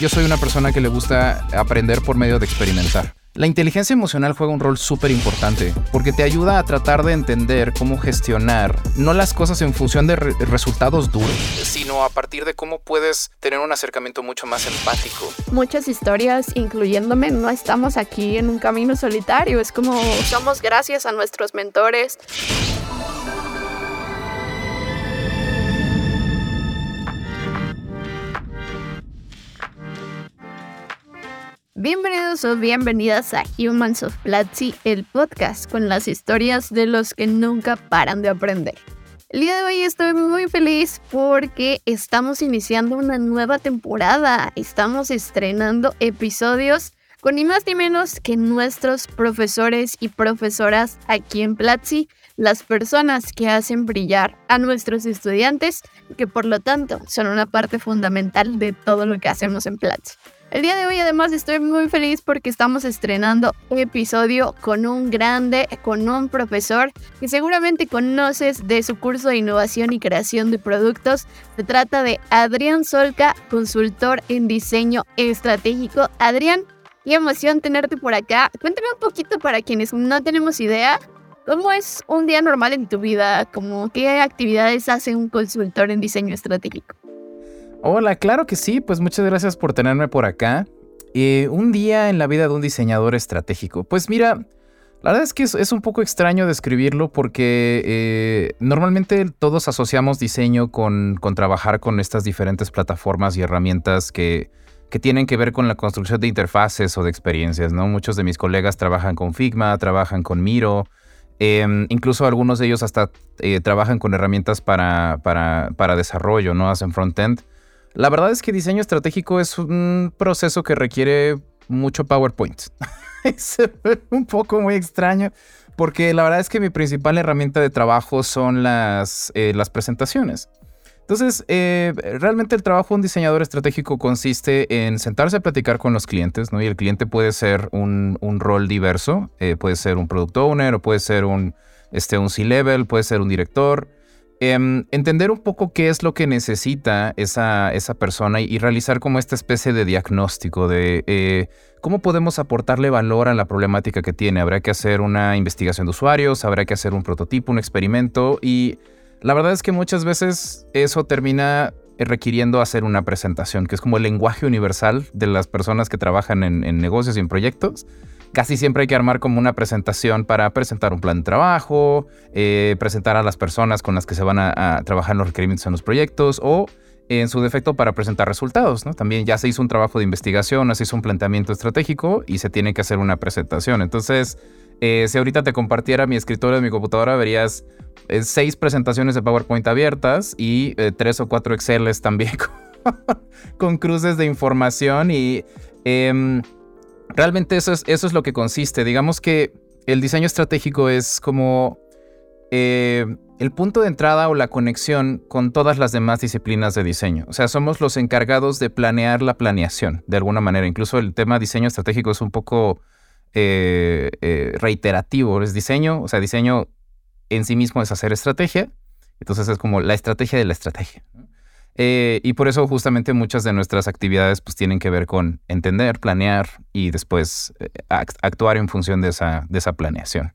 Yo soy una persona que le gusta aprender por medio de experimentar. La inteligencia emocional juega un rol súper importante porque te ayuda a tratar de entender cómo gestionar no las cosas en función de resultados duros, sino a partir de cómo puedes tener un acercamiento mucho más empático. Muchas historias, incluyéndome, no estamos aquí en un camino solitario, es como somos gracias a nuestros mentores. Bienvenidos o bienvenidas a Humans of Platzi, el podcast con las historias de los que nunca paran de aprender. El día de hoy estoy muy feliz porque estamos iniciando una nueva temporada. Estamos estrenando episodios con ni más ni menos que nuestros profesores y profesoras aquí en Platzi, las personas que hacen brillar a nuestros estudiantes, que por lo tanto son una parte fundamental de todo lo que hacemos en Platzi. El día de hoy además estoy muy feliz porque estamos estrenando un episodio con un grande, con un profesor que seguramente conoces de su curso de innovación y creación de productos. Se trata de Adrián Solca, consultor en diseño estratégico. Adrián, qué emoción tenerte por acá. Cuéntame un poquito para quienes no tenemos idea. ¿Cómo es un día normal en tu vida? ¿Cómo, ¿Qué actividades hace un consultor en diseño estratégico? Hola, claro que sí, pues muchas gracias por tenerme por acá. Eh, un día en la vida de un diseñador estratégico. Pues mira, la verdad es que es, un poco extraño describirlo porque eh, normalmente todos asociamos diseño con, trabajar con estas diferentes plataformas y herramientas que, tienen que ver con la construcción de interfaces o de experiencias, ¿no? Muchos de mis colegas trabajan con Figma, trabajan con Miro, em, incluso algunos de ellos hasta eh, trabajan con herramientas para, para, para desarrollo, ¿no? Hacen frontend. La verdad es que diseño estratégico es un proceso que requiere mucho PowerPoint. es un poco muy extraño porque la verdad es que mi principal herramienta de trabajo son las, eh, las presentaciones. Entonces, eh, realmente el trabajo de un diseñador estratégico consiste en sentarse a platicar con los clientes, ¿no? Y el cliente puede ser un, rol diverso, eh, puede ser un product owner o puede ser un, este, un C-level, puede ser un director. Em, entender un poco qué es lo que necesita esa, esa persona y, realizar como esta especie de diagnóstico de eh, cómo podemos aportarle valor a la problemática que tiene. Habrá que hacer una investigación de usuarios, habrá que hacer un prototipo, un experimento y la verdad es que muchas veces eso termina requiriendo hacer una presentación, que es como el lenguaje universal de las personas que trabajan en, en negocios y en proyectos casi siempre hay que armar como una presentación para presentar un plan de trabajo, eh, presentar a las personas con las que se van a, trabajar los requerimientos en los proyectos o en su defecto para presentar resultados. ¿no? También ya se hizo un trabajo de investigación, se hizo un planteamiento estratégico y se tiene que hacer una presentación. Entonces, eh, si ahorita te compartiera mi escritorio de mi computadora, verías eh, seis presentaciones de PowerPoint abiertas y tres o cuatro Exceles también con, cruces de información y... Realmente eso es, eso es lo que consiste. Digamos que el diseño estratégico es como eh, el punto de entrada o la conexión con todas las demás disciplinas de diseño. O sea, somos los encargados de planear la planeación, de alguna manera. Incluso el tema diseño estratégico es un poco eh, eh, reiterativo. Es diseño, o sea, diseño en sí mismo es hacer estrategia. Entonces es como la estrategia de la estrategia. Eh, y por eso justamente muchas de nuestras actividades pues tienen que ver con entender, planear y después eh, actuar en función de esa, de esa planeación.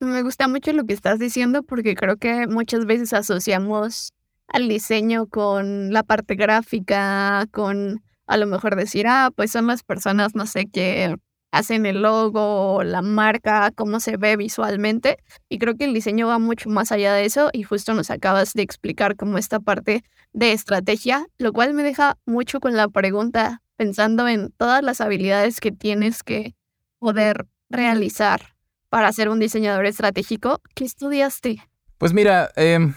Me gusta mucho lo que estás diciendo porque creo que muchas veces asociamos al diseño con la parte gráfica, con a lo mejor decir, ah, pues son las personas, no sé, qué hacen el logo, la marca, cómo se ve visualmente. Y creo que el diseño va mucho más allá de eso y justo nos acabas de explicar como esta parte de estrategia, lo cual me deja mucho con la pregunta pensando en todas las habilidades que tienes que poder realizar para ser un diseñador estratégico. ¿Qué estudiaste? Pues mira, em,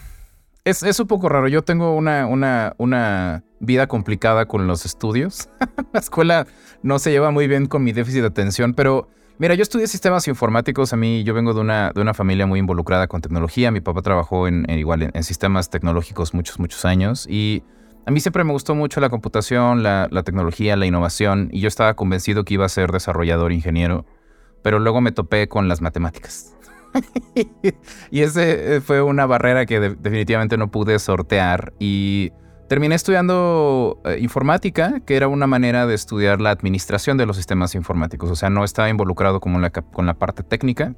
es, es, un poco raro. Yo tengo una, una, una vida complicada con los estudios. la escuela no se lleva muy bien con mi déficit de atención, pero mira, yo estudié sistemas informáticos. A mí, yo vengo de una, de una familia muy involucrada con tecnología. Mi papá trabajó en, igual en, sistemas tecnológicos muchos, muchos años y a mí siempre me gustó mucho la computación, la, tecnología, la innovación y yo estaba convencido que iba a ser desarrollador, ingeniero, pero luego me topé con las matemáticas. y ese fue una barrera que definitivamente no pude sortear y terminé estudiando eh, informática, que era una manera de estudiar la administración de los sistemas informáticos. O sea, no estaba involucrado como la, con la parte técnica.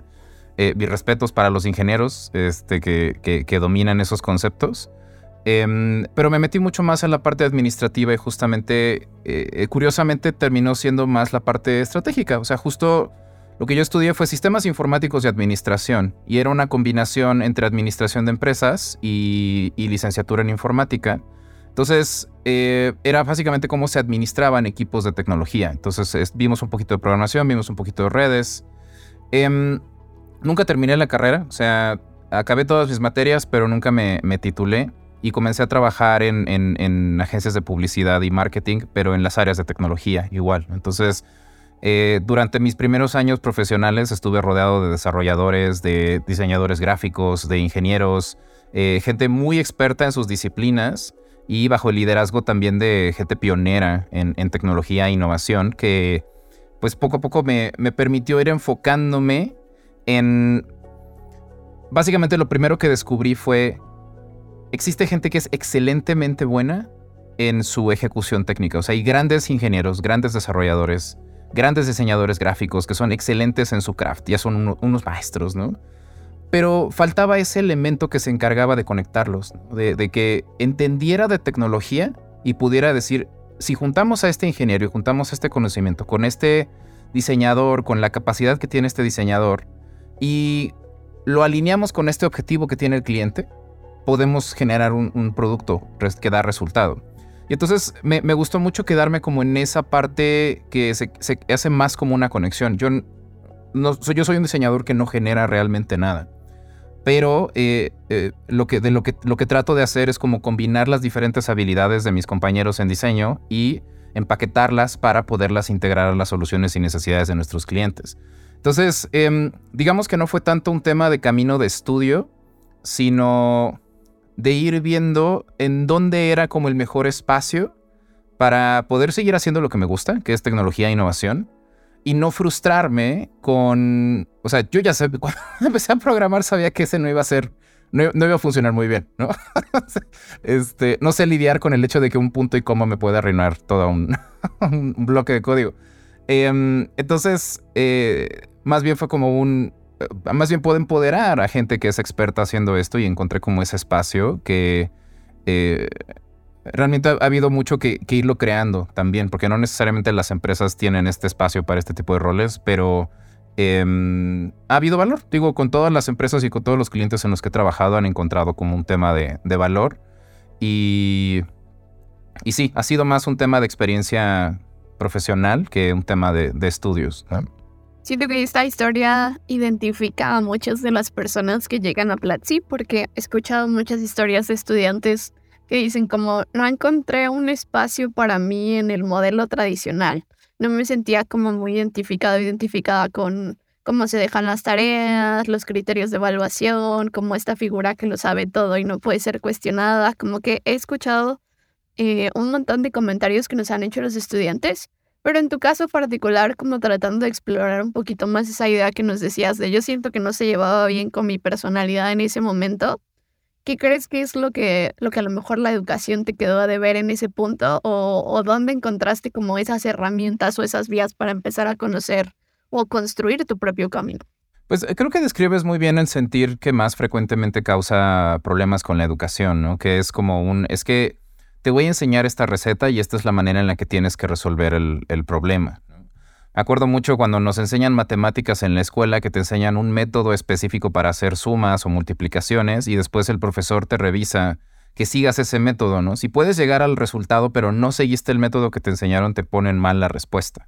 Eh, mis respetos para los ingenieros este, que, que, dominan esos conceptos. Em, pero me metí mucho más en la parte administrativa y justamente, eh, curiosamente, terminó siendo más la parte estratégica. O sea, justo lo que yo estudié fue sistemas informáticos de administración y era una combinación entre administración de empresas y, licenciatura en informática. Entonces, eh, era básicamente cómo se administraban equipos de tecnología. Entonces, vimos un poquito de programación, vimos un poquito de redes. Em, nunca terminé la carrera, o sea, acabé todas mis materias, pero nunca me, titulé y comencé a trabajar en, agencias de publicidad y marketing, pero en las áreas de tecnología igual. Entonces, eh, durante mis primeros años profesionales estuve rodeado de desarrolladores, de diseñadores gráficos, de ingenieros, eh, gente muy experta en sus disciplinas y bajo el liderazgo también de gente pionera en, tecnología e innovación que pues poco a poco me, me permitió ir enfocándome en... Básicamente lo primero que descubrí fue, existe gente que es excelentemente buena en su ejecución técnica. O sea, hay grandes ingenieros, grandes desarrolladores, grandes diseñadores gráficos que son excelentes en su craft, ya son unos maestros, ¿no? Pero faltaba ese elemento que se encargaba de conectarlos, de, que entendiera de tecnología y pudiera decir, si juntamos a este ingeniero y juntamos este conocimiento con este diseñador, con la capacidad que tiene este diseñador, y lo alineamos con este objetivo que tiene el cliente, podemos generar un, producto que da resultado. Y entonces me, gustó mucho quedarme como en esa parte que se, hace más como una conexión. Yo, no, yo soy un diseñador que no genera realmente nada. Pero eh, eh, lo, que, de lo, que, lo que trato de hacer es como combinar las diferentes habilidades de mis compañeros en diseño y empaquetarlas para poderlas integrar a las soluciones y necesidades de nuestros clientes. Entonces, em, digamos que no fue tanto un tema de camino de estudio, sino de ir viendo en dónde era como el mejor espacio para poder seguir haciendo lo que me gusta, que es tecnología e innovación, y no frustrarme con, o sea, yo ya sé, cuando empecé a programar sabía que ese no iba a ser, no, iba a funcionar muy bien, ¿no? este, no sé lidiar con el hecho de que un punto y coma me puede arruinar todo un, un bloque de código. Em, entonces, eh, más bien fue como un... Eh, más bien puedo empoderar a gente que es experta haciendo esto y encontré como ese espacio que eh, realmente ha, habido mucho que, irlo creando también, porque no necesariamente las empresas tienen este espacio para este tipo de roles, pero em, ha habido valor. Digo, con todas las empresas y con todos los clientes en los que he trabajado han encontrado como un tema de, valor y, y sí, ha sido más un tema de experiencia profesional que un tema de, estudios. Siento que esta historia identifica a muchas de las personas que llegan a Platzi porque he escuchado muchas historias de estudiantes que dicen como no encontré un espacio para mí en el modelo tradicional. No me sentía como muy identificado, identificada con cómo se dejan las tareas, los criterios de evaluación, como esta figura que lo sabe todo y no puede ser cuestionada. Como que he escuchado eh, un montón de comentarios que nos han hecho los estudiantes pero en tu caso particular, como tratando de explorar un poquito más esa idea que nos decías de yo siento que no se llevaba bien con mi personalidad en ese momento, ¿qué crees que es lo que, lo que a lo mejor la educación te quedó de ver en ese punto? ¿O, o dónde encontraste como esas herramientas o esas vías para empezar a conocer o construir tu propio camino? Pues eh, creo que describes muy bien el sentir que más frecuentemente causa problemas con la educación, ¿no? Que es como un, es que te voy a enseñar esta receta y esta es la manera en la que tienes que resolver el, problema. Acuerdo mucho cuando nos enseñan matemáticas en la escuela que te enseñan un método específico para hacer sumas o multiplicaciones y después el profesor te revisa que sigas ese método, ¿no? Si puedes llegar al resultado pero no seguiste el método que te enseñaron, te ponen mal la respuesta.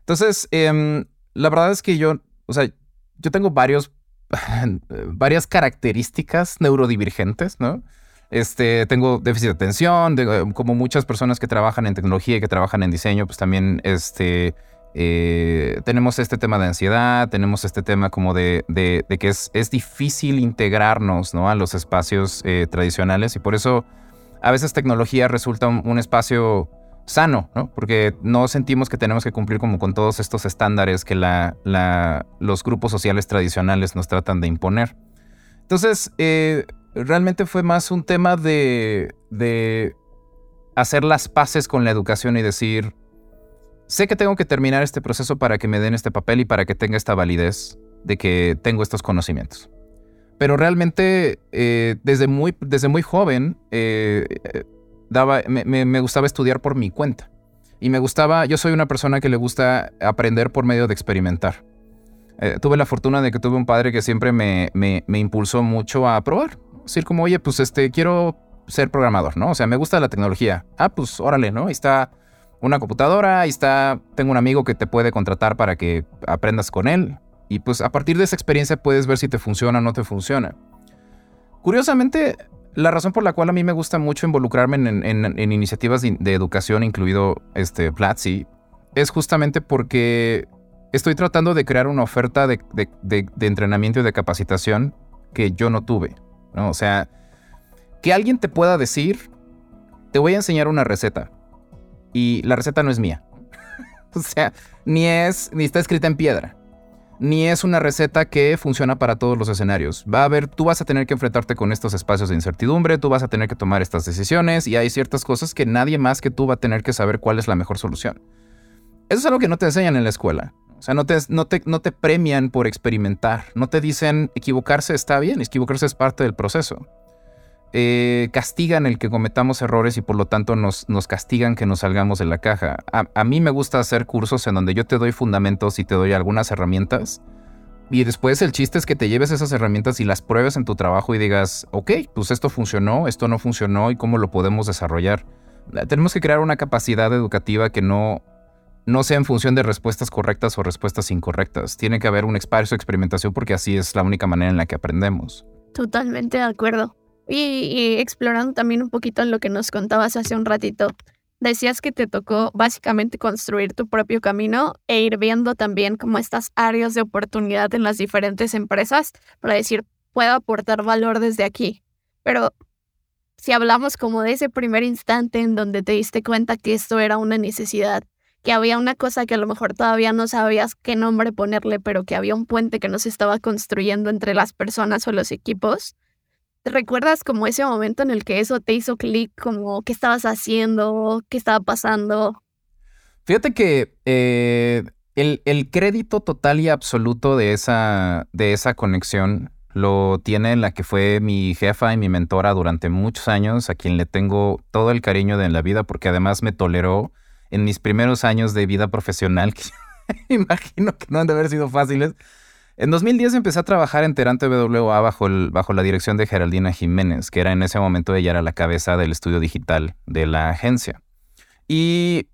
Entonces, em, la verdad es que yo, o sea, yo tengo varios, varias características neurodivergentes, ¿no? Este, tengo déficit de atención, eh, como muchas personas que trabajan en tecnología y que trabajan en diseño, pues también este, eh, tenemos este tema de ansiedad, tenemos este tema como de, que es, difícil integrarnos ¿no? a los espacios eh, tradicionales y por eso a veces tecnología resulta un, espacio sano, ¿no? porque no sentimos que tenemos que cumplir como con todos estos estándares que los grupos sociales tradicionales nos tratan de imponer. Entonces, realmente fue más un tema de, de hacer las paces con la educación y decir, sé que tengo que terminar este proceso para que me den este papel y para que tenga esta validez de que tengo estos conocimientos. Pero realmente eh, desde, muy, desde muy joven eh, daba, me, gustaba estudiar por mi cuenta. Y me gustaba, yo soy una persona que le gusta aprender por medio de experimentar. Eh, tuve la fortuna de que tuve un padre que siempre me, me, impulsó mucho a probar. Decir como, oye, pues este, quiero ser programador, ¿no? O sea, me gusta la tecnología. Ah, pues órale, ¿no? Ahí está una computadora, ahí está, tengo un amigo que te puede contratar para que aprendas con él. Y pues a partir de esa experiencia puedes ver si te funciona o no te funciona. Curiosamente, la razón por la cual a mí me gusta mucho involucrarme en, iniciativas de, educación, incluido este Platzi, es justamente porque estoy tratando de crear una oferta de, entrenamiento y de capacitación que yo no tuve. ¿No? O sea, que alguien te pueda decir, te voy a enseñar una receta. Y la receta no es mía. o sea, ni es, ni está escrita en piedra. Ni es una receta que funciona para todos los escenarios. Va a haber, tú vas a tener que enfrentarte con estos espacios de incertidumbre, tú vas a tener que tomar estas decisiones y hay ciertas cosas que nadie más que tú va a tener que saber cuál es la mejor solución. Eso es algo que no te enseñan en la escuela. O sea, no te, no te, no te premian por experimentar. No te dicen equivocarse está bien, equivocarse es parte del proceso. Eh, castigan el que cometamos errores y por lo tanto nos, nos castigan que nos salgamos de la caja. A, mí me gusta hacer cursos en donde yo te doy fundamentos y te doy algunas herramientas. Y después el chiste es que te lleves esas herramientas y las pruebes en tu trabajo y digas, ok, pues esto funcionó, esto no funcionó y cómo lo podemos desarrollar. Tenemos que crear una capacidad educativa que no, no sea en función de respuestas correctas o respuestas incorrectas. Tiene que haber un espacio de experimentación porque así es la única manera en la que aprendemos. Totalmente de acuerdo. Y, explorando también un poquito lo que nos contabas hace un ratito, decías que te tocó básicamente construir tu propio camino e ir viendo también como estas áreas de oportunidad en las diferentes empresas para decir, puedo aportar valor desde aquí. Pero si hablamos como de ese primer instante en donde te diste cuenta que esto era una necesidad, que había una cosa que a lo mejor todavía no sabías qué nombre ponerle, pero que había un puente que no se estaba construyendo entre las personas o los equipos, ¿Recuerdas como ese momento en el que eso te hizo clic, como qué estabas haciendo, qué estaba pasando? Fíjate que eh, el, crédito total y absoluto de esa, de esa conexión lo tiene la que fue mi jefa y mi mentora durante muchos años, a quien le tengo todo el cariño de la vida, porque además me toleró en mis primeros años de vida profesional, que imagino que no han de haber sido fáciles. En 2010 empecé a trabajar en Terante BWA bajo, bajo la dirección de Geraldina Jiménez, que era en ese momento ella era la cabeza del estudio digital de la agencia. Y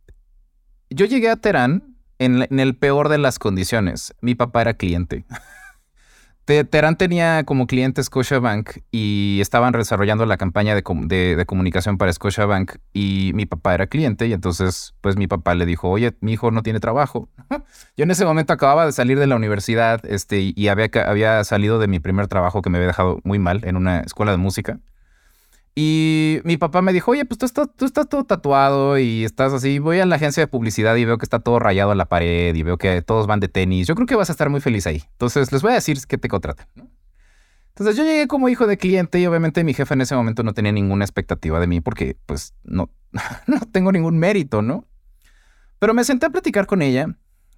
yo llegué a Terán en el peor de las condiciones. Mi papá era cliente. Terán tenía como cliente Scotiabank y estaban desarrollando la campaña de, comunicación para Scotiabank y mi papá era cliente y entonces pues mi papá le dijo, oye, mi hijo no tiene trabajo. Yo en ese momento acababa de salir de la universidad este, y había, había salido de mi primer trabajo que me había dejado muy mal en una escuela de música. Y mi papá me dijo, oye, pues tú estás, tú estás todo tatuado y estás así. Voy a la agencia de publicidad y veo que está todo rayado a la pared y veo que todos van de tenis. Yo creo que vas a estar muy feliz ahí. Entonces les voy a decir que te contraten. Entonces yo llegué como hijo de cliente y obviamente mi jefe en ese momento no tenía ninguna expectativa de mí porque pues no, no tengo ningún mérito, ¿no? Pero me senté a platicar con ella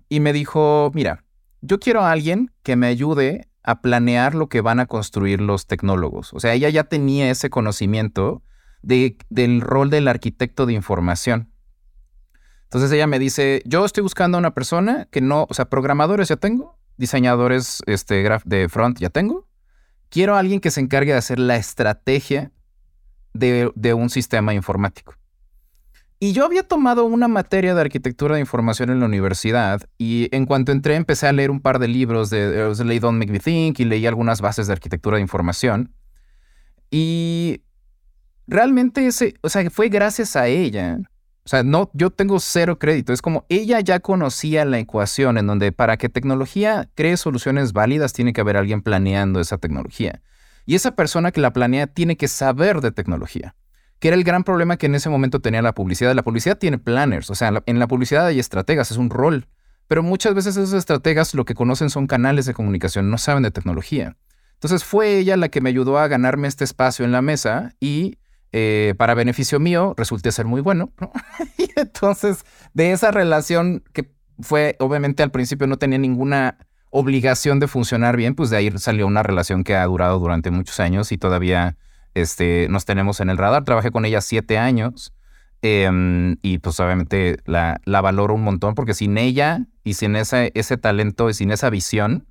y me dijo, mira, yo quiero a alguien que me ayude a planear lo que van a construir los tecnólogos. O sea, ella ya tenía ese conocimiento de, del rol del arquitecto de información. Entonces ella me dice, yo estoy buscando a una persona que no, o sea, programadores ya tengo, diseñadores este, de front ya tengo. Quiero a alguien que se encargue de hacer la estrategia de un sistema informático. Y yo había tomado una materia de arquitectura de información en la universidad y en cuanto entré empecé a leer un par de libros de, leí Don't Make Me Think y leí algunas bases de arquitectura de información. Y realmente ese, o sea, fue gracias a ella. O sea, no, yo tengo cero crédito. Es como ella ya conocía la ecuación en donde para que tecnología cree soluciones válidas tiene que haber alguien planeando esa tecnología. Y esa persona que la planea tiene que saber de tecnología que era el gran problema que en ese momento tenía la publicidad. La publicidad tiene planners, o sea, en la publicidad hay estrategas, es un rol, pero muchas veces esos estrategas lo que conocen son canales de comunicación, no saben de tecnología. Entonces fue ella la que me ayudó a ganarme este espacio en la mesa y eh, para beneficio mío resulté ser muy bueno. y entonces de esa relación que fue, obviamente al principio no tenía ninguna obligación de funcionar bien, pues de ahí salió una relación que ha durado durante muchos años y todavía este, nos tenemos en el radar. Trabajé con ella siete años em, y pues obviamente la, la, valoro un montón porque sin ella y sin ese, talento y sin esa visión,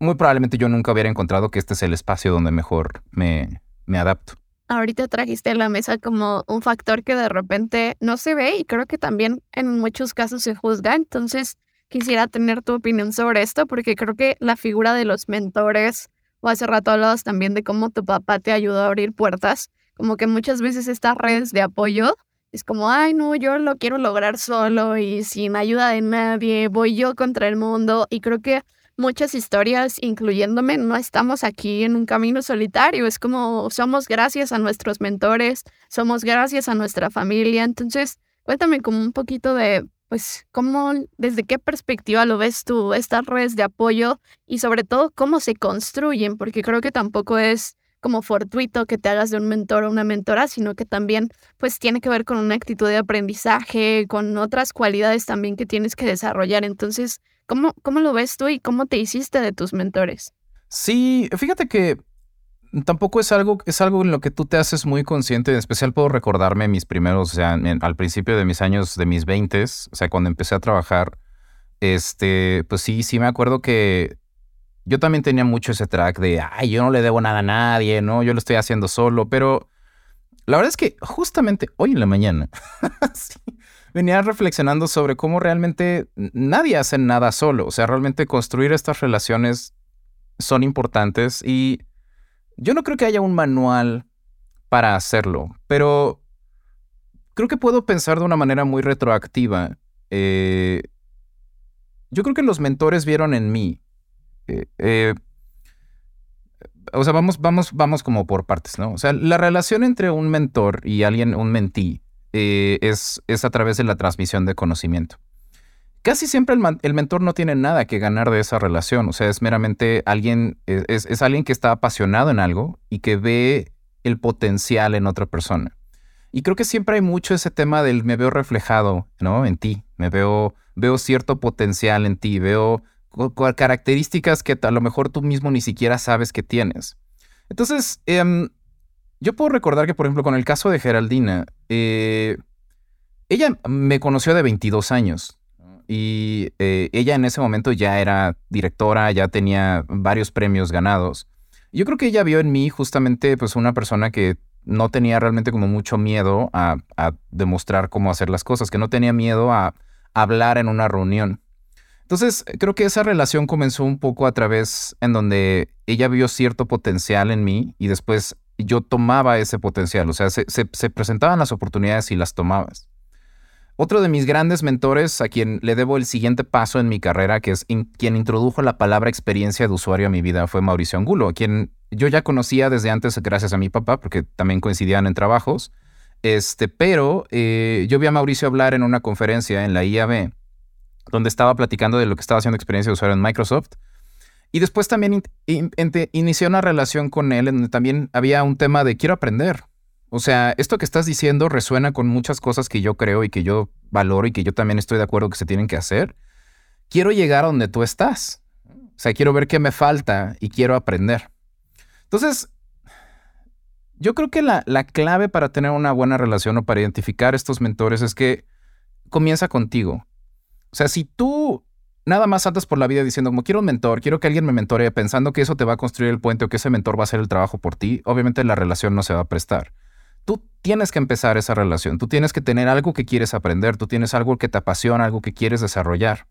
muy probablemente yo nunca hubiera encontrado que este es el espacio donde mejor me, me adapto. Ahorita trajiste a la mesa como un factor que de repente no se ve y creo que también en muchos casos se juzga. Entonces, quisiera tener tu opinión sobre esto porque creo que la figura de los mentores, o hace rato hablabas también de cómo tu papá te ayudó a abrir puertas, como que muchas veces estas redes de apoyo es como, ay, no, yo lo quiero lograr solo y sin ayuda de nadie, voy yo contra el mundo. Y creo que muchas historias, incluyéndome, no estamos aquí en un camino solitario, es como somos gracias a nuestros mentores, somos gracias a nuestra familia. Entonces, cuéntame como un poquito de pues, ¿cómo, desde qué perspectiva lo ves tú, estas redes de apoyo y sobre todo cómo se construyen? Porque creo que tampoco es como fortuito que te hagas de un mentor o una mentora, sino que también pues tiene que ver con una actitud de aprendizaje, con otras cualidades también que tienes que desarrollar. Entonces, ¿cómo, cómo lo ves tú y cómo te hiciste de tus mentores? Sí, fíjate que tampoco es algo, es algo en lo que tú te haces muy consciente. En especial puedo recordarme mis primeros, o sea, al principio de mis años, de mis veintes, o sea, cuando empecé a trabajar, este, pues sí, sí me acuerdo que yo también tenía mucho ese track de, ay, yo no le debo nada a nadie, ¿no? Yo lo estoy haciendo solo, pero la verdad es que justamente hoy en la mañana venía reflexionando sobre cómo realmente nadie hace nada solo. O sea, realmente construir estas relaciones son importantes y yo no creo que haya un manual para hacerlo, pero creo que puedo pensar de una manera muy retroactiva. Eh, yo creo que los mentores vieron en mí. Eh, eh, o sea, vamos, vamos, vamos como por partes, ¿no? O sea, la relación entre un mentor y alguien, un mentí, es, es a través de la transmisión de conocimiento. Casi siempre el, mentor no tiene nada que ganar de esa relación, o sea, es meramente alguien, e, es, alguien que está apasionado en algo y que ve el potencial en otra persona. Y creo que siempre hay mucho ese tema del me veo reflejado, ¿no? En ti, me veo, veo cierto potencial en ti, veo características que a lo mejor tú mismo ni siquiera sabes que tienes. Entonces, em, yo puedo recordar que, por ejemplo, con el caso de Geraldina, eh, ella me conoció de 22 años y eh, ella en ese momento ya era directora, ya tenía varios premios ganados. Yo creo que ella vio en mí justamente pues una persona que no tenía realmente como mucho miedo a, demostrar cómo hacer las cosas, que no tenía miedo a, hablar en una reunión. Entonces, creo que esa relación comenzó un poco a través en donde ella vio cierto potencial en mí y después yo tomaba ese potencial, o sea, se, se presentaban las oportunidades y las tomabas. Otro de mis grandes mentores, a quien le debo el siguiente paso en mi carrera, que es quien introdujo la palabra experiencia de usuario a mi vida, fue Mauricio Angulo, a quien yo ya conocía desde antes gracias a mi papá, porque también coincidían en trabajos. Este, pero eh, yo vi a Mauricio hablar en una conferencia en la IAB, donde estaba platicando de lo que estaba haciendo experiencia de usuario en Microsoft. Y después también inició una relación con él en donde también había un tema de quiero aprender. O sea, esto que estás diciendo resuena con muchas cosas que yo creo y que yo valoro y que yo también estoy de acuerdo que se tienen que hacer. Quiero llegar a donde tú estás. O sea, quiero ver qué me falta y quiero aprender. Entonces, yo creo que la, la clave para tener una buena relación o para identificar estos mentores es que comienza contigo. O sea, si tú nada más andas por la vida diciendo como quiero un mentor, quiero que alguien me mentore, pensando que eso te va a construir el puente o que ese mentor va a hacer el trabajo por ti, obviamente la relación no se va a prestar tú tienes que empezar esa relación, tú tienes que tener algo que quieres aprender, tú tienes algo que te apasiona, algo que quieres desarrollar.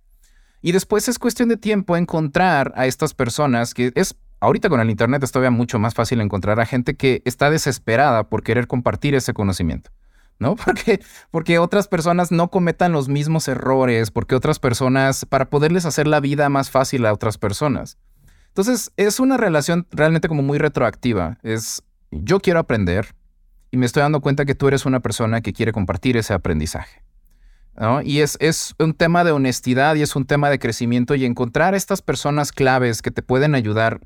Y después es cuestión de tiempo encontrar a estas personas que es, ahorita con el Internet es todavía mucho más fácil encontrar a gente que está desesperada por querer compartir ese conocimiento. ¿no? Porque, porque otras personas no cometan los mismos errores, porque otras personas, para poderles hacer la vida más fácil a otras personas. Entonces, es una relación realmente como muy retroactiva. Es, yo quiero aprender, y me estoy dando cuenta que tú eres una persona que quiere compartir ese aprendizaje. Y es, es un tema de honestidad y es un tema de crecimiento y encontrar estas personas claves que te pueden ayudar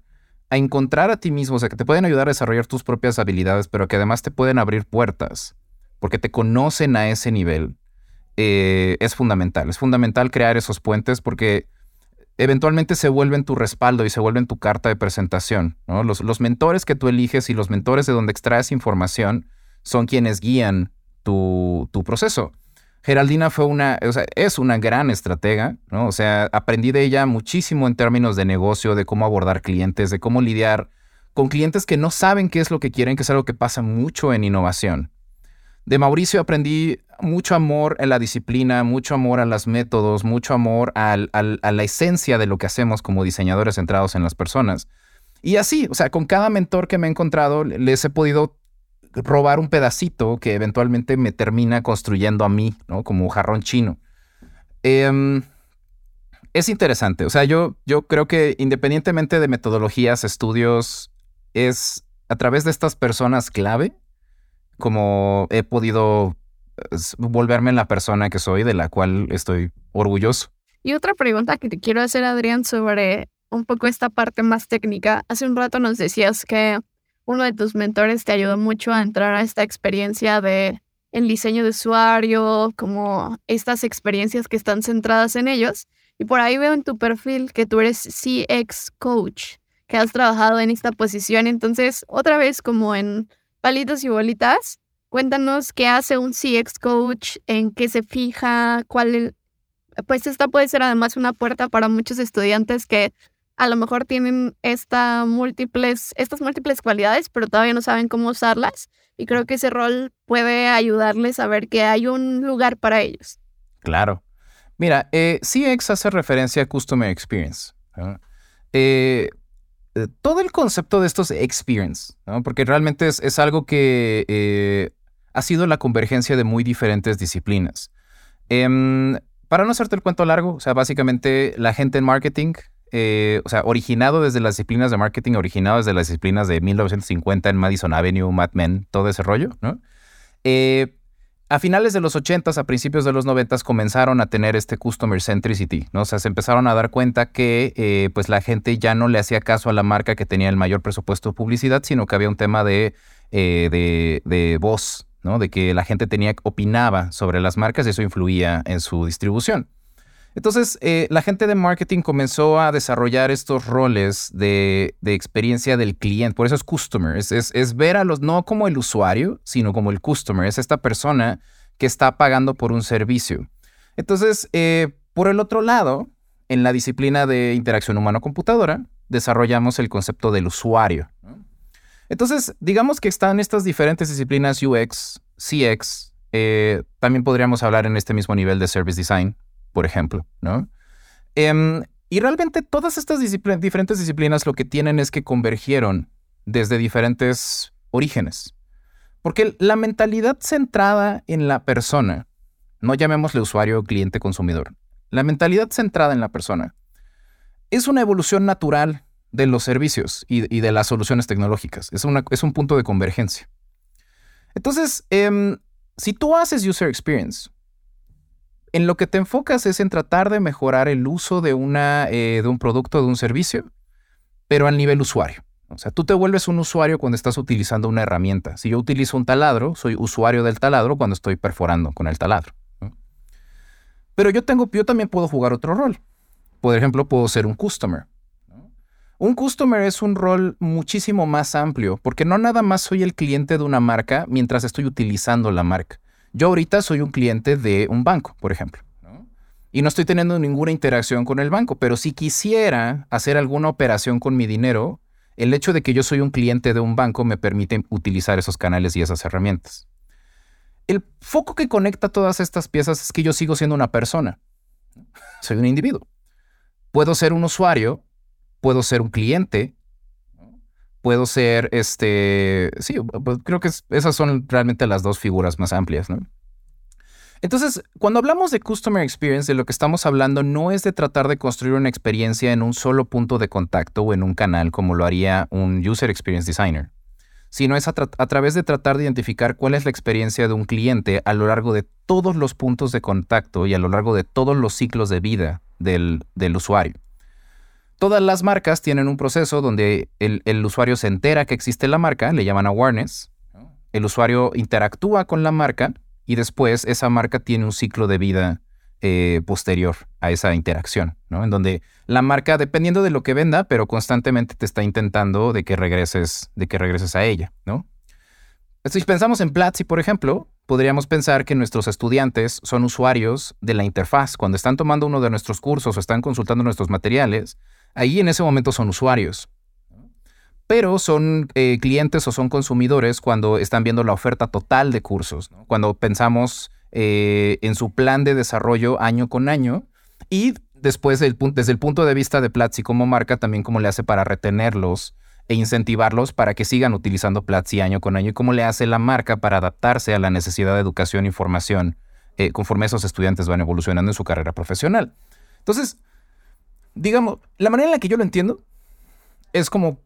a encontrar a ti mismo, o sea, que te pueden ayudar a desarrollar tus propias habilidades, pero que además te pueden abrir puertas, porque te conocen a ese nivel, eh, es fundamental. Es fundamental crear esos puentes porque eventualmente se vuelven tu respaldo y se vuelven tu carta de presentación. Los, los, mentores que tú eliges y los mentores de donde extraes información son quienes guían tu, tu proceso. Geraldina fue una, o sea, es una gran estratega, ¿no? O sea, aprendí de ella muchísimo en términos de negocio, de cómo abordar clientes, de cómo lidiar con clientes que no saben qué es lo que quieren, que es algo que pasa mucho en innovación. De Mauricio aprendí mucho amor en la disciplina, mucho amor a los métodos, mucho amor a la esencia de lo que hacemos como diseñadores centrados en las personas. Y así, o sea, con cada mentor que me he encontrado, les he podido robar un pedacito que eventualmente me termina construyendo a mí, ¿no? Como jarrón chino. Em, es interesante, o sea, yo, yo creo que independientemente de metodologías, estudios, es a través de estas personas clave como he podido volverme la persona que soy, de la cual estoy orgulloso. Y otra pregunta que te quiero hacer, Adrián, sobre un poco esta parte más técnica. Hace un rato nos decías que uno de tus mentores te ayudó mucho a entrar a esta experiencia de el diseño de usuario, como estas experiencias que están centradas en ellos. Y por ahí veo en tu perfil que tú eres CX coach, que has trabajado en esta posición. Entonces, otra vez como en palitos y bolitas, cuéntanos qué hace un CX coach, en qué se fija, cuál... Pues esta puede ser además una puerta para muchos estudiantes que a lo mejor tienen esta múltiples, estas múltiples cualidades, pero todavía no saben cómo usarlas. Y creo que ese rol puede ayudarles a ver que hay un lugar para ellos. Claro. Mira, eh, CX hace referencia a Customer Experience. Eh, eh, todo el concepto de estos experience, porque realmente es, algo que eh, ha sido la convergencia de muy diferentes disciplinas. Em, para no hacerte el cuento largo, o sea, básicamente la gente en marketing eh, o sea, originado desde las disciplinas de marketing, originado desde las disciplinas de 1950 en Madison Avenue, Mad Men, todo ese rollo, ¿no? Eh, a finales de los 80s, a principios de los 90s, comenzaron a tener este customer centricity, ¿no? O sea, se empezaron a dar cuenta que eh, pues la gente ya no le hacía caso a la marca que tenía el mayor presupuesto de publicidad, sino que había un tema de, de, de voz, ¿no? De que la gente tenía, opinaba sobre las marcas y eso influía en su distribución. Entonces, eh, la gente de marketing comenzó a desarrollar estos roles de, experiencia del cliente. Por eso es customer. Es, ver a los, no como el usuario, sino como el customer. Es esta persona que está pagando por un servicio. Entonces, eh, por el otro lado, en la disciplina de interacción humano-computadora, desarrollamos el concepto del usuario. Entonces, digamos que están estas diferentes disciplinas UX, CX. Eh, también podríamos hablar en este mismo nivel de service design por ejemplo, ¿no? Em, y realmente todas estas diferentes disciplinas lo que tienen es que convergieron desde diferentes orígenes. Porque la mentalidad centrada en la persona, no llamémosle usuario, cliente, consumidor, la mentalidad centrada en la persona es una evolución natural de los servicios y, de las soluciones tecnológicas. Es, es, un punto de convergencia. Entonces, em, si tú haces user experience, en lo que te enfocas es en tratar de mejorar el uso de, una, eh, de un producto, de un servicio, pero al nivel usuario. O sea, tú te vuelves un usuario cuando estás utilizando una herramienta. Si yo utilizo un taladro, soy usuario del taladro cuando estoy perforando con el taladro. Pero yo, tengo, yo también puedo jugar otro rol. Por ejemplo, puedo ser un customer. Un customer es un rol muchísimo más amplio, porque no nada más soy el cliente de una marca mientras estoy utilizando la marca. Yo ahorita soy un cliente de un banco, por ejemplo. Y no estoy teniendo ninguna interacción con el banco, pero si quisiera hacer alguna operación con mi dinero, el hecho de que yo soy un cliente de un banco me permite utilizar esos canales y esas herramientas. El foco que conecta todas estas piezas es que yo sigo siendo una persona. Soy un individuo. Puedo ser un usuario, puedo ser un cliente, puedo ser, este, sí, pues, creo que esas son realmente las dos figuras más amplias, ¿no? Entonces, cuando hablamos de Customer Experience, de lo que estamos hablando no es de tratar de construir una experiencia en un solo punto de contacto o en un canal como lo haría un User Experience Designer, sino es a, través de tratar de identificar cuál es la experiencia de un cliente a lo largo de todos los puntos de contacto y a lo largo de todos los ciclos de vida del, del usuario. Todas las marcas tienen un proceso donde el, usuario se entera que existe la marca, le llaman awareness. El usuario interactúa con la marca y después esa marca tiene un ciclo de vida eh, posterior a esa interacción, ¿no? En donde la marca, dependiendo de lo que venda, pero constantemente te está intentando de que regreses, de que regreses a ella. Si pensamos en Platzi, por ejemplo, podríamos pensar que nuestros estudiantes son usuarios de la interfaz. Cuando están tomando uno de nuestros cursos o están consultando nuestros materiales, ahí en ese momento son usuarios. Pero son eh, clientes o son consumidores cuando están viendo la oferta total de cursos, cuando pensamos eh, en su plan de desarrollo año con año y después desde el punto de vista de Platzi como marca, también cómo le hace para retenerlos e incentivarlos para que sigan utilizando Platzi año con año y cómo le hace la marca para adaptarse a la necesidad de educación y formación eh, conforme esos estudiantes van evolucionando en su carrera profesional. Entonces, digamos, la manera en la que yo lo entiendo es como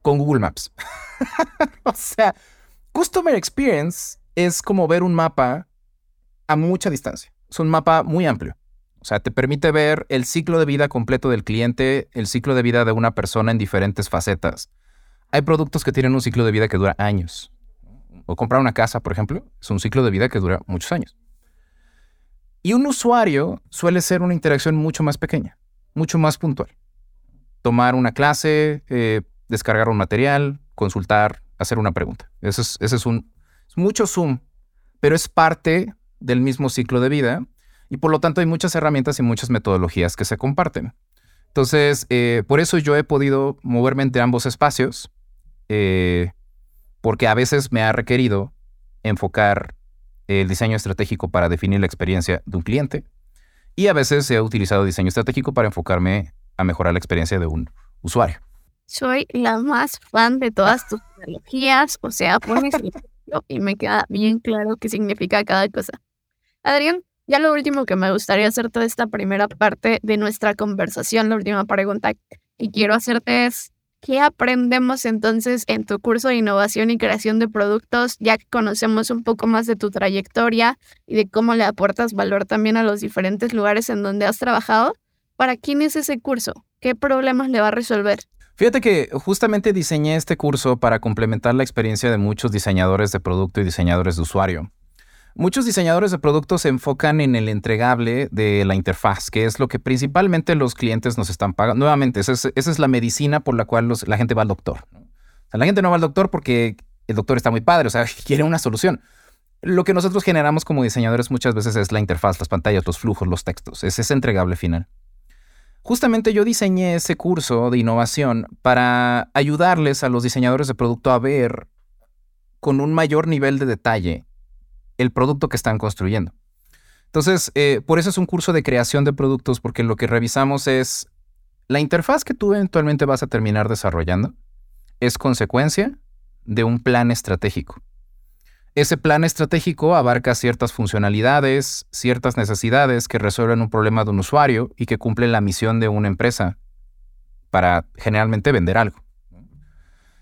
con Google Maps. o sea, Customer Experience es como ver un mapa a mucha distancia. Es un mapa muy amplio. O sea, te permite ver el ciclo de vida completo del cliente, el ciclo de vida de una persona en diferentes facetas. Hay productos que tienen un ciclo de vida que dura años. O comprar una casa, por ejemplo, es un ciclo de vida que dura muchos años. Y un usuario suele ser una interacción mucho más pequeña mucho más puntual. Tomar una clase, eh, descargar un material, consultar, hacer una pregunta. Ese es, ese es un mucho Zoom, pero es parte del mismo ciclo de vida y por lo tanto hay muchas herramientas y muchas metodologías que se comparten. Entonces, eh, por eso yo he podido moverme entre ambos espacios, eh, porque a veces me ha requerido enfocar el diseño estratégico para definir la experiencia de un cliente y a veces he utilizado diseño estratégico para enfocarme a mejorar la experiencia de un usuario. Soy la más fan de todas tus tecnologías, o sea, pones y me queda bien claro qué significa cada cosa. Adrián, ya lo último que me gustaría hacerte de esta primera parte de nuestra conversación, la última pregunta que quiero hacerte es, ¿Qué aprendemos entonces en tu curso de innovación y creación de productos, ya que conocemos un poco más de tu trayectoria y de cómo le aportas valor también a los diferentes lugares en donde has trabajado? ¿Para quién es ese curso? ¿Qué problemas le va a resolver? Fíjate que justamente diseñé este curso para complementar la experiencia de muchos diseñadores de producto y diseñadores de usuario. Muchos diseñadores de productos se enfocan en el entregable de la interfaz, que es lo que principalmente los clientes nos están pagando. Nuevamente, esa es, la medicina por la cual la gente va al doctor. la gente no va al doctor porque el doctor está muy padre, o sea, quiere una solución. Lo que nosotros generamos como diseñadores muchas veces es la interfaz, las pantallas, los flujos, los textos, es ese entregable final. Justamente yo diseñé ese curso de innovación para ayudarles a los diseñadores de producto a ver con un mayor nivel de detalle el producto que están construyendo. Entonces, eh, por eso es un curso de creación de productos, porque lo que revisamos es la interfaz que tú eventualmente vas a terminar desarrollando es consecuencia de un plan estratégico. Ese plan estratégico abarca ciertas funcionalidades, ciertas necesidades que resuelven un problema de un usuario y que cumplen la misión de una empresa para generalmente vender algo.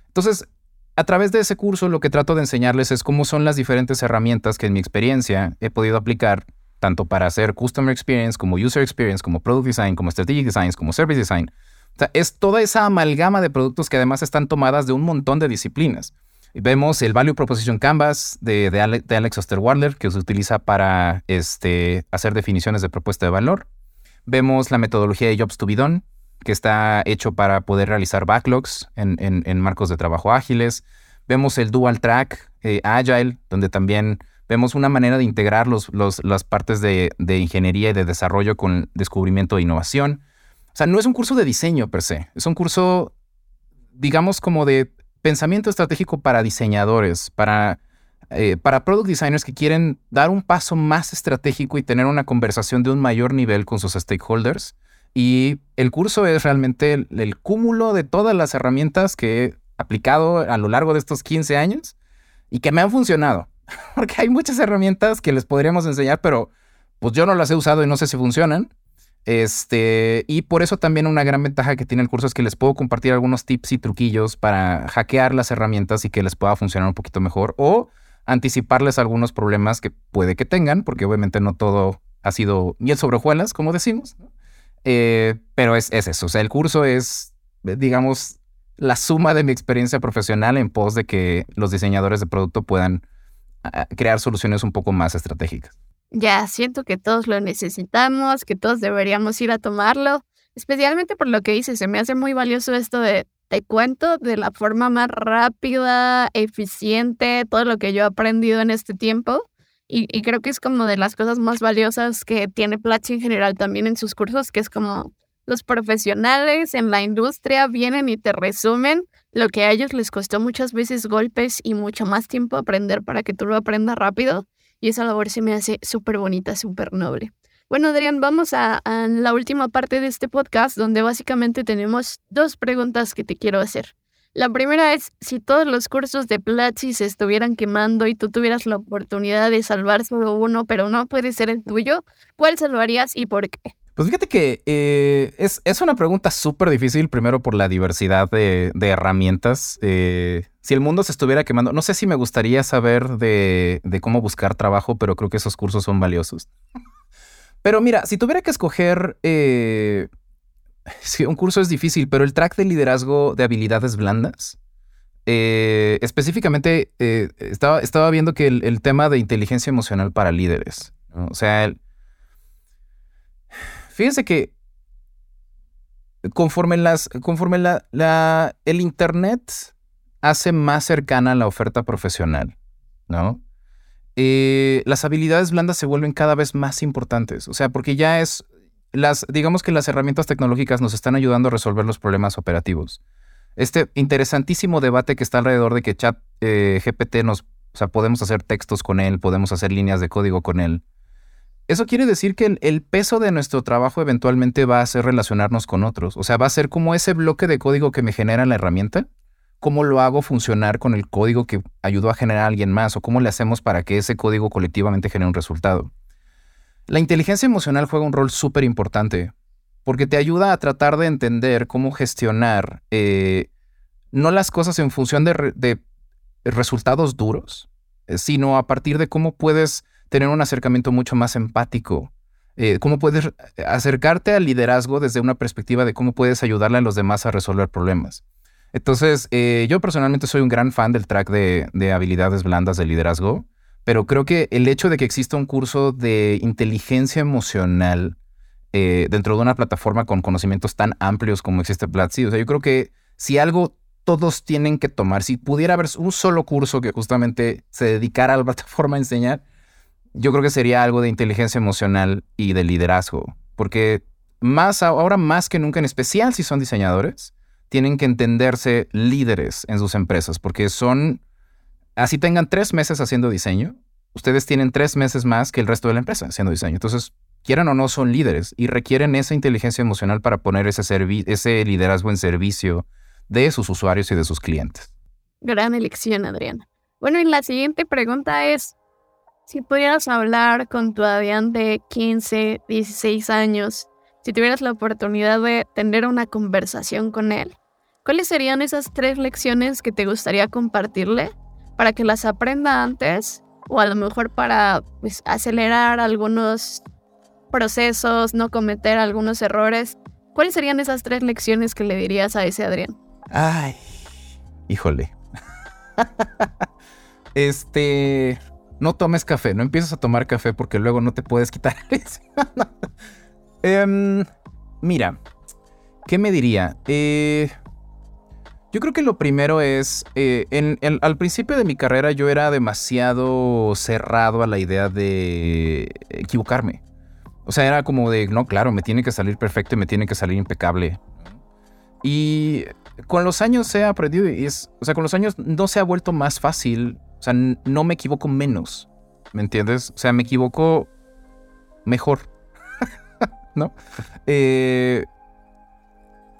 Entonces, a través de ese curso lo que trato de enseñarles es cómo son las diferentes herramientas que en mi experiencia he podido aplicar tanto para hacer Customer Experience como User Experience, como Product Design, como Strategic Design, como Service Design. O sea, es toda esa amalgama de productos que además están tomadas de un montón de disciplinas. vemos el Value Proposition Canvas de, Alex Osterwalder, que se utiliza para este, hacer definiciones de propuesta de valor. Vemos la metodología de Jobs to be Done, que está hecho para poder realizar backlogs en, marcos de trabajo ágiles. Vemos el dual track eh, agile, donde también vemos una manera de integrar los, las partes de, ingeniería y de desarrollo con descubrimiento e innovación. O sea, no es un curso de diseño per se, es un curso, digamos, como de pensamiento estratégico para diseñadores, para, eh, para product designers que quieren dar un paso más estratégico y tener una conversación de un mayor nivel con sus stakeholders y el curso es realmente el, cúmulo de todas las herramientas que he aplicado a lo largo de estos 15 años y que me han funcionado. Porque hay muchas herramientas que les podríamos enseñar, pero pues yo no las he usado y no sé si funcionan. Este, y por eso también una gran ventaja que tiene el curso es que les puedo compartir algunos tips y truquillos para hackear las herramientas y que les pueda funcionar un poquito mejor o anticiparles algunos problemas que puede que tengan, porque obviamente no todo ha sido miel sobre hojuelas, como decimos. Eh, pero es, es eso, o sea, el curso es, digamos, la suma de mi experiencia profesional en pos de que los diseñadores de producto puedan ah, crear soluciones un poco más estratégicas. Ya, siento que todos lo necesitamos, que todos deberíamos ir a tomarlo, especialmente por lo que dices, se me hace muy valioso esto de te cuento de la forma más rápida, eficiente, todo lo que yo he aprendido en este tiempo. Y, creo que es como de las cosas más valiosas que tiene Platzi en general también en sus cursos, que es como los profesionales en la industria vienen y te resumen lo que a ellos les costó muchas veces golpes y mucho más tiempo aprender para que tú lo aprendas rápido. Y esa labor se me hace súper bonita, súper noble. Bueno, Adrián, vamos a, la última parte de este podcast donde básicamente tenemos dos preguntas que te quiero hacer. La primera es, si todos los cursos de Platzi se estuvieran quemando y tú tuvieras la oportunidad de salvar solo uno, pero no puede ser el tuyo, ¿cuál salvarías y por qué? Pues fíjate que eh, es, es, una pregunta súper difícil, primero por la diversidad de, herramientas. Eh, si el mundo se estuviera quemando, no sé si me gustaría saber de, de cómo buscar trabajo, pero creo que esos cursos son valiosos. Pero mira, si tuviera que escoger, eh, un curso es difícil, pero el track de liderazgo de habilidades blandas, eh, específicamente eh, estaba, estaba, viendo que el, tema de inteligencia emocional para líderes, o sea, fíjense que conforme, las, conforme la, el Internet hace más cercana la oferta profesional, ¿no? Eh, las habilidades blandas se vuelven cada vez más importantes. O sea, porque ya es, las, digamos que las herramientas tecnológicas nos están ayudando a resolver los problemas operativos. Este interesantísimo debate que está alrededor de que chat eh, GPT nos, o sea, podemos hacer textos con él, podemos hacer líneas de código con él. Eso quiere decir que el, peso de nuestro trabajo eventualmente va a ser relacionarnos con otros. O sea, va a ser como ese bloque de código que me genera la herramienta cómo lo hago funcionar con el código que ayudó a generar a alguien más o cómo le hacemos para que ese código colectivamente genere un resultado. La inteligencia emocional juega un rol súper importante porque te ayuda a tratar de entender cómo gestionar eh, no las cosas en función de, resultados duros, eh, sino a partir de cómo puedes tener un acercamiento mucho más empático, eh, cómo puedes acercarte al liderazgo desde una perspectiva de cómo puedes ayudarle a los demás a resolver problemas. Entonces, yo personalmente soy un gran fan del track de, habilidades blandas de liderazgo, pero creo que el hecho de que exista un curso de inteligencia emocional eh, dentro de una plataforma con conocimientos tan amplios como existe Platzi, o sea, yo creo que si algo todos tienen que tomar, si pudiera haber un solo curso que justamente se dedicara a la plataforma a enseñar, yo creo que sería algo de inteligencia emocional y de liderazgo, porque más ahora más que nunca, en especial si son diseñadores, tienen que entenderse líderes en sus empresas, porque son, así tengan tres meses haciendo diseño, ustedes tienen tres meses más que el resto de la empresa haciendo diseño. Entonces, quieran o no, son líderes y requieren esa inteligencia emocional para poner ese, liderazgo en servicio de sus usuarios y de sus clientes. Gran elección, Adriana. Bueno, y la siguiente pregunta es, si pudieras hablar con tu Adrián de 15, 16 años, si tuvieras la oportunidad de tener una conversación con él, ¿Cuáles serían esas tres lecciones que te gustaría compartirle para que las aprenda antes o a lo mejor para pues, acelerar algunos procesos, no cometer algunos errores? ¿Cuáles serían esas tres lecciones que le dirías a ese Adrián? Ay, híjole. este, no tomes café, no empieces a tomar café porque luego no te puedes quitar. Em, mira, ¿qué me diría? Eh, yo creo que lo primero es, eh, en, al principio de mi carrera yo era demasiado cerrado a la idea de equivocarme. O sea, era como de, no, claro, me tiene que salir perfecto y me tiene que salir impecable. Y con los años ha aprendido, y es, o sea, con los años no se ha vuelto más fácil, o sea, no me equivoco menos, ¿me entiendes? O sea, me equivoco mejor, ¿no? Eh,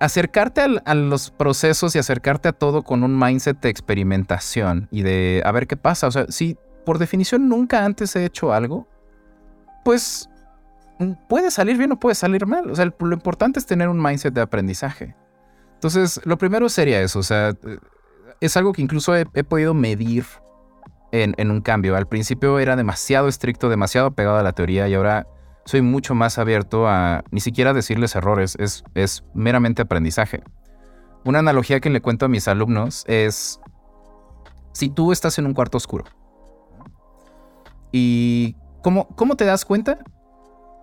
acercarte a los procesos y acercarte a todo con un mindset de experimentación y de a ver qué pasa. O sea, si por definición nunca antes he hecho algo, pues mm, puede salir bien o puede salir mal. O sea, lo importante es tener un mindset de aprendizaje. Entonces, lo primero sería eso. O sea, eh, es algo que incluso he, podido medir en, en, un cambio. Al principio era demasiado estricto, demasiado pegado a la teoría y ahora soy mucho más abierto a ni siquiera decirles errores, es, es meramente aprendizaje. Una analogía que le cuento a mis alumnos es, si tú estás en un cuarto oscuro, ¿y cómo, cómo te das cuenta?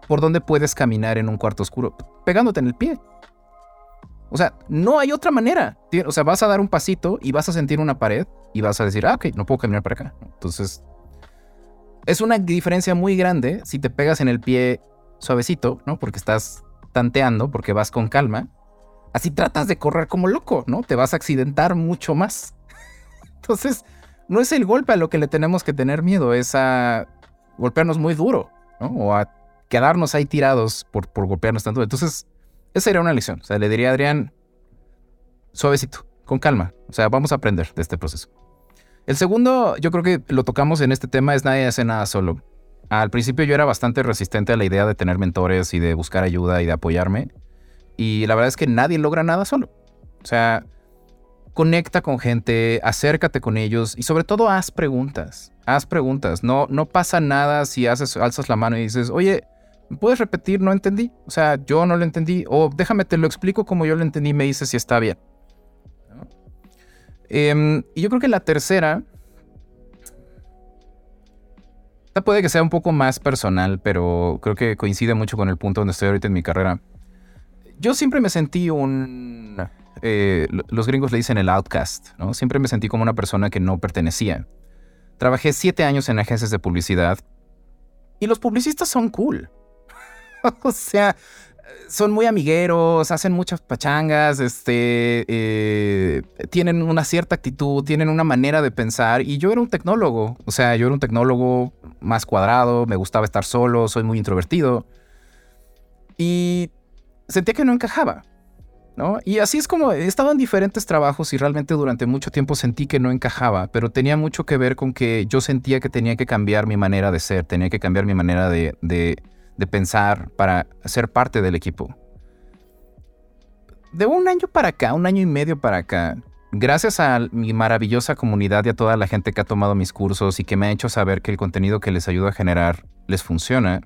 ¿Por dónde puedes caminar en un cuarto oscuro? Pegándote en el pie. O sea, no hay otra manera. O sea, vas a dar un pasito y vas a sentir una pared y vas a decir, ah, ok, no puedo caminar para acá. Entonces, es una diferencia muy grande si te pegas en el pie suavecito, ¿no? Porque estás tanteando, porque vas con calma. Así tratas de correr como loco, ¿no? Te vas a accidentar mucho más. Entonces, no es el golpe a lo que le tenemos que tener miedo, es a golpearnos muy duro, ¿no? O a quedarnos ahí tirados por, por golpearnos tanto. Entonces, esa sería una lección. O sea, le diría a Adrián, suavecito, con calma. O sea, vamos a aprender de este proceso. El segundo, yo creo que lo tocamos en este tema, es nadie hace nada solo. Al principio yo era bastante resistente a la idea de tener mentores y de buscar ayuda y de apoyarme. Y la verdad es que nadie logra nada solo. O sea, conecta con gente, acércate con ellos y sobre todo haz preguntas. Haz preguntas. No, no pasa nada si haces, alzas la mano y dices, oye, puedes repetir? No entendí. O sea, yo no lo entendí. O déjame te lo explico como yo lo entendí me dices si está bien. Em, y yo creo que la tercera. Esta puede que sea un poco más personal, pero creo que coincide mucho con el punto donde estoy ahorita en mi carrera. Yo siempre me sentí un. Eh, los gringos le dicen el outcast, ¿no? Siempre me sentí como una persona que no pertenecía. Trabajé siete años en agencias de publicidad y los publicistas son cool. o sea, son muy amigueros, hacen muchas pachangas, este, eh, tienen una cierta actitud, tienen una manera de pensar. Y yo era un tecnólogo, o sea, yo era un tecnólogo más cuadrado, me gustaba estar solo, soy muy introvertido. Y sentía que no encajaba. ¿No? Y así es como he estado en diferentes trabajos y realmente durante mucho tiempo sentí que no encajaba, pero tenía mucho que ver con que yo sentía que tenía que cambiar mi manera de ser, tenía que cambiar mi manera de, de pensar para ser parte del equipo. De un año para acá, un año y medio para acá, gracias a mi maravillosa comunidad y a toda la gente que ha tomado mis cursos y que me ha hecho saber que el contenido que les ayuda a generar les funciona,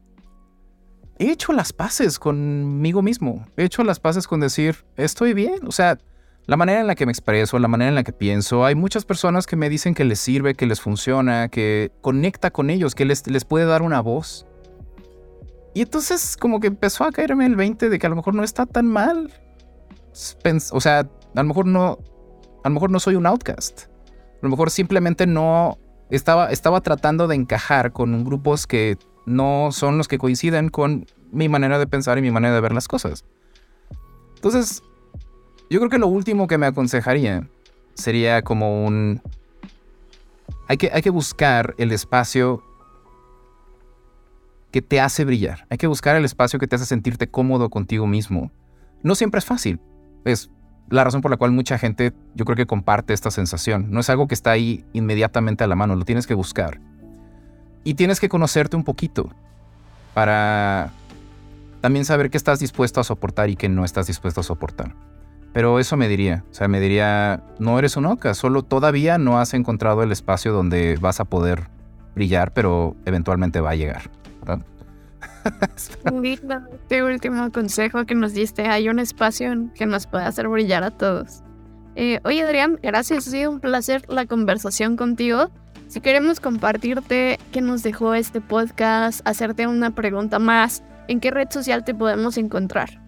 he hecho las paces conmigo mismo. He hecho las paces con decir, estoy bien. O sea, la manera en la que me expreso, la manera en la que pienso, hay muchas personas que me dicen que les sirve, que les funciona, que conecta con ellos, que les, les puede dar una voz. Y entonces como que empezó a caerme el 20 de que a lo mejor no está tan mal. O sea, a lo mejor no, a lo mejor no soy un outcast. A lo mejor simplemente no estaba, estaba tratando de encajar con grupos que no son los que coinciden con mi manera de pensar y mi manera de ver las cosas. Entonces, yo creo que lo último que me aconsejaría sería como un... Hay que, hay que buscar el espacio que te hace brillar. Hay que buscar el espacio que te hace sentirte cómodo contigo mismo. No siempre es fácil. Es la razón por la cual mucha gente yo creo que comparte esta sensación. No es algo que está ahí inmediatamente a la mano, lo tienes que buscar. Y tienes que conocerte un poquito para también saber qué estás dispuesto a soportar y qué no estás dispuesto a soportar. Pero eso me diría, o sea, me diría, no eres un oca, solo todavía no has encontrado el espacio donde vas a poder brillar, pero eventualmente va a llegar. este último consejo que nos diste. Hay un espacio que nos puede hacer brillar a todos. Eh, oye, Adrián, gracias. Ha sido un placer la conversación contigo. Si queremos compartirte qué nos dejó este podcast, hacerte una pregunta más, ¿en qué red social te podemos encontrar?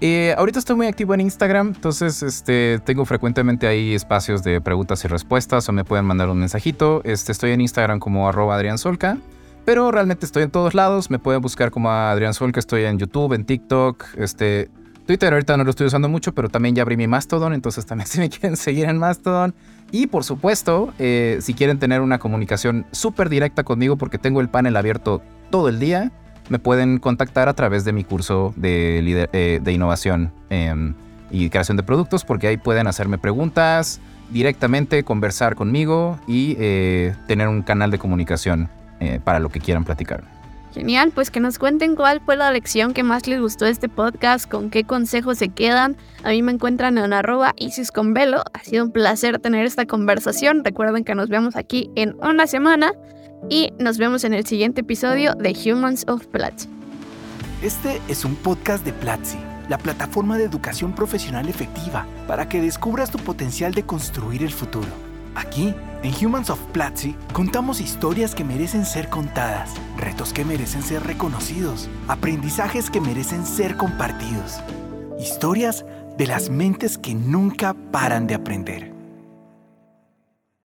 Eh, ahorita estoy muy activo en Instagram, entonces este, tengo frecuentemente ahí espacios de preguntas y respuestas o me pueden mandar un mensajito. Este, estoy en Instagram como arroba Adrián Solca. Pero realmente estoy en todos lados. Me pueden buscar como Adrián Sol, que estoy en YouTube, en TikTok, este. Twitter ahorita no lo estoy usando mucho, pero también ya abrí mi Mastodon, entonces también si me quieren seguir en Mastodon. Y por supuesto, eh, si quieren tener una comunicación súper directa conmigo, porque tengo el panel abierto todo el día, me pueden contactar a través de mi curso de, eh, de innovación em, y creación de productos, porque ahí pueden hacerme preguntas directamente, conversar conmigo y eh, tener un canal de comunicación eh, para lo que quieran platicar. Genial, pues que nos cuenten cuál fue la lección que más les gustó de este podcast, con qué consejos se quedan. A mí me encuentran en arroba Isis con Velo. Ha sido un placer tener esta conversación. Recuerden que nos vemos aquí en una semana y nos vemos en el siguiente episodio de Humans of Platzi. Este es un podcast de Platzi, la plataforma de educación profesional efectiva para que descubras tu potencial de construir el futuro. Aquí, en Humans of Platzi, contamos historias que merecen ser contadas, retos que merecen ser reconocidos, aprendizajes que merecen ser compartidos. Historias de las mentes que nunca paran de aprender.